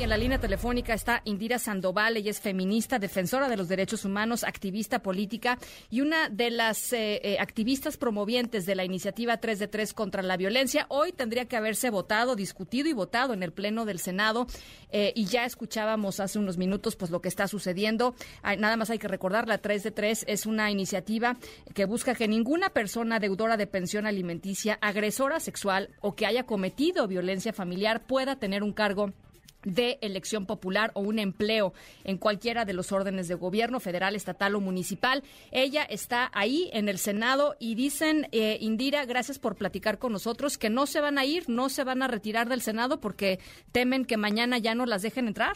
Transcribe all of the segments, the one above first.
Y en la línea telefónica está Indira Sandoval, ella es feminista, defensora de los derechos humanos, activista política y una de las eh, eh, activistas promovientes de la iniciativa 3 de 3 contra la violencia. Hoy tendría que haberse votado, discutido y votado en el Pleno del Senado eh, y ya escuchábamos hace unos minutos pues lo que está sucediendo. nada más hay que recordar, la 3 de 3 es una iniciativa que busca que ninguna persona deudora de pensión alimenticia, agresora sexual o que haya cometido violencia familiar pueda tener un cargo de elección popular o un empleo en cualquiera de los órdenes de gobierno, federal, estatal o municipal. Ella está ahí en el Senado y dicen, eh, Indira, gracias por platicar con nosotros, que no se van a ir, no se van a retirar del Senado porque temen que mañana ya no las dejen entrar.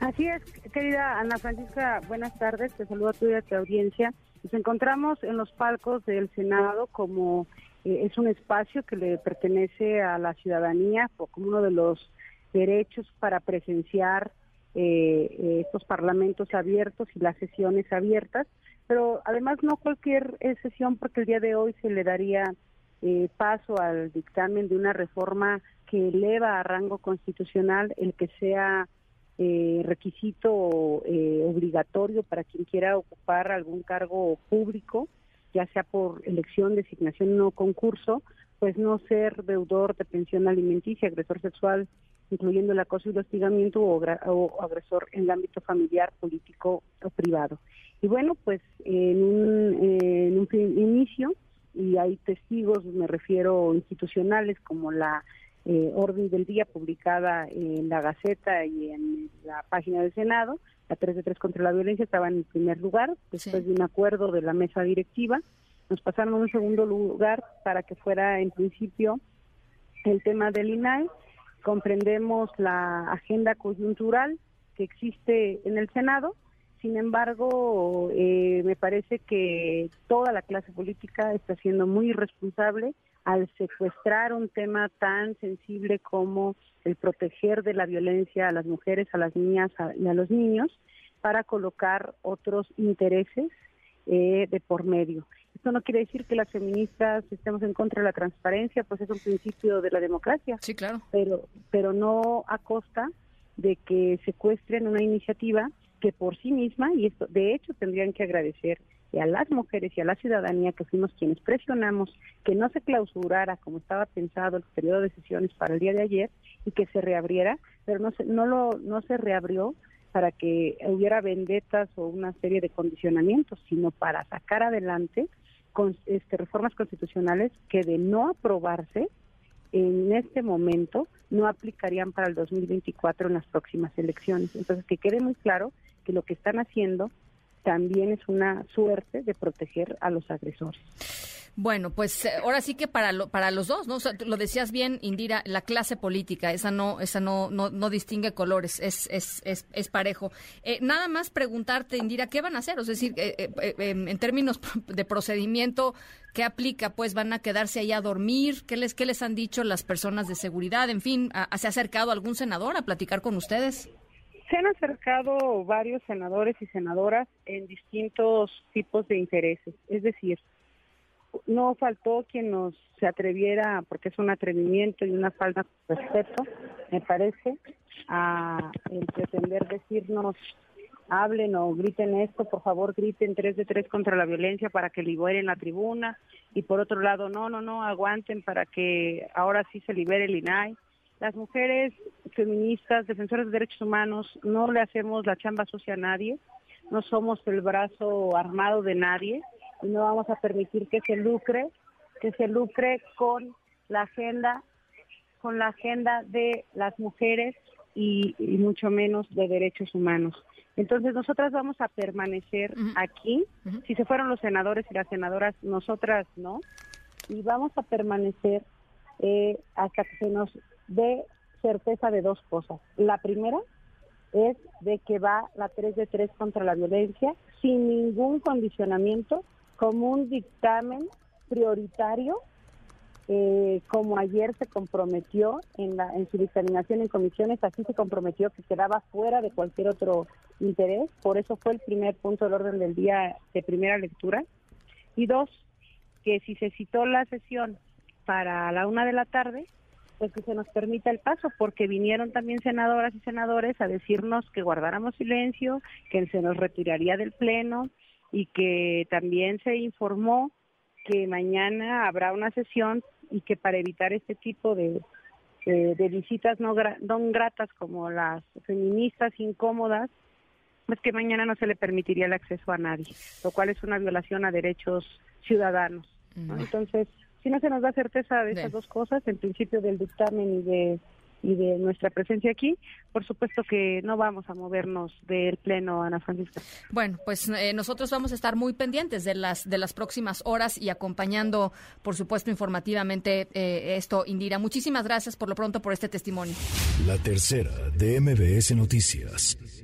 Así es, querida Ana Francisca, buenas tardes, te saludo a tu audiencia. Nos encontramos en los palcos del Senado como eh, es un espacio que le pertenece a la ciudadanía, como uno de los derechos para presenciar eh, eh, estos parlamentos abiertos y las sesiones abiertas, pero además no cualquier eh, sesión porque el día de hoy se le daría paso al dictamen de una reforma que eleva a rango constitucional el que sea requisito obligatorio para quien quiera ocupar algún cargo público, ya sea por elección, designación o concurso, pues no ser deudor de pensión alimenticia, agresor sexual incluyendo el acoso y el hostigamiento o, agresor en el ámbito familiar, político o privado. Y bueno, pues en un, inicio, y hay testigos, me refiero institucionales, como la eh, orden del día publicada en la Gaceta y en la página del Senado, la 3 de 3 contra la violencia estaba en primer lugar, después de un acuerdo de la mesa directiva. Nos pasaron a un segundo lugar para que fuera en principio el tema del INAI comprendemos la agenda coyuntural que existe en el Senado. Sin embargo, eh, me parece que toda la clase política está siendo muy irresponsable al secuestrar un tema tan sensible como el proteger de la violencia a las mujeres, a las niñas y a los niños para colocar otros intereses eh, de por medio. Esto no quiere decir que las feministas estemos en contra de la transparencia, pues es un principio de la democracia. Sí, claro. Pero, pero no a costa de que secuestren una iniciativa que por sí misma, y esto de hecho tendrían que agradecer a las mujeres y a la ciudadanía que fuimos quienes presionamos que no se clausurara como estaba pensado el periodo de sesiones para el día de ayer y que se reabriera, pero no se, no lo, no se reabrió para que hubiera vendetas o una serie de condicionamientos, sino para sacar adelante con, este, reformas constitucionales que de no aprobarse en este momento no aplicarían para el 2024 en las próximas elecciones. Entonces, que quede muy claro que lo que están haciendo también es una suerte de proteger a los agresores. Bueno, pues eh, ahora sí que para para los dos, ¿no? lo decías bien, Indira, la clase política, esa no esa no no, no distingue colores, es es, es, parejo. Eh, nada más preguntarte, Indira, ¿qué van a hacer? Es decir, eh, em, en términos de procedimiento, ¿qué aplica? Pues van a quedarse ahí a dormir, ¿qué les qué les han dicho las personas de seguridad? En fin, ¿se ha acercado algún senador a platicar con ustedes? Se han acercado varios senadores y senadoras en distintos tipos de intereses, es decir, no faltó quien nos se atreviera, porque es un atrevimiento y una falta de respeto, me parece, a el pretender decirnos hablen o griten esto, por favor griten tres de tres contra la violencia para que liberen la tribuna. Y por otro lado, no, no, no, aguanten para que ahora sí se libere el INAI. Las mujeres feministas, defensoras de derechos humanos, no le hacemos la chamba sucia a nadie, no somos el brazo armado de nadie, y no vamos a permitir que se lucre, que se lucre con la agenda, con la agenda de las mujeres y, mucho menos de derechos humanos. Entonces nosotras vamos a permanecer aquí, si se fueron los senadores y las senadoras, nosotras no, y vamos a permanecer eh, hasta que se nos dé certeza de dos cosas. La primera es de que va la 3 de 3 contra la violencia sin ningún condicionamiento como un dictamen prioritario, eh, como ayer se comprometió en, la, en su dictaminación en comisiones, así se comprometió que quedaba fuera de cualquier otro interés, por eso fue el primer punto del orden del día de primera lectura. Y dos, que si se citó la sesión para la una de la tarde, pues que se nos permita el paso, porque vinieron también senadoras y senadores a decirnos que guardáramos silencio, que se nos retiraría del Pleno y que también se informó que mañana habrá una sesión y que para evitar este tipo de, de, visitas no, no gratas como las feministas incómodas, pues que mañana no se le permitiría el acceso a nadie, lo cual es una violación a derechos ciudadanos. Entonces, si no se nos da certeza de esas dos cosas, en principio del dictamen y de y de nuestra presencia aquí, por supuesto que no vamos a movernos del pleno, Ana Francisca. Bueno, pues eh, nosotros vamos a estar muy pendientes de las de las próximas horas y acompañando, por supuesto, informativamente eh, esto, Indira. Muchísimas gracias por lo pronto por este testimonio. La tercera de MBS Noticias.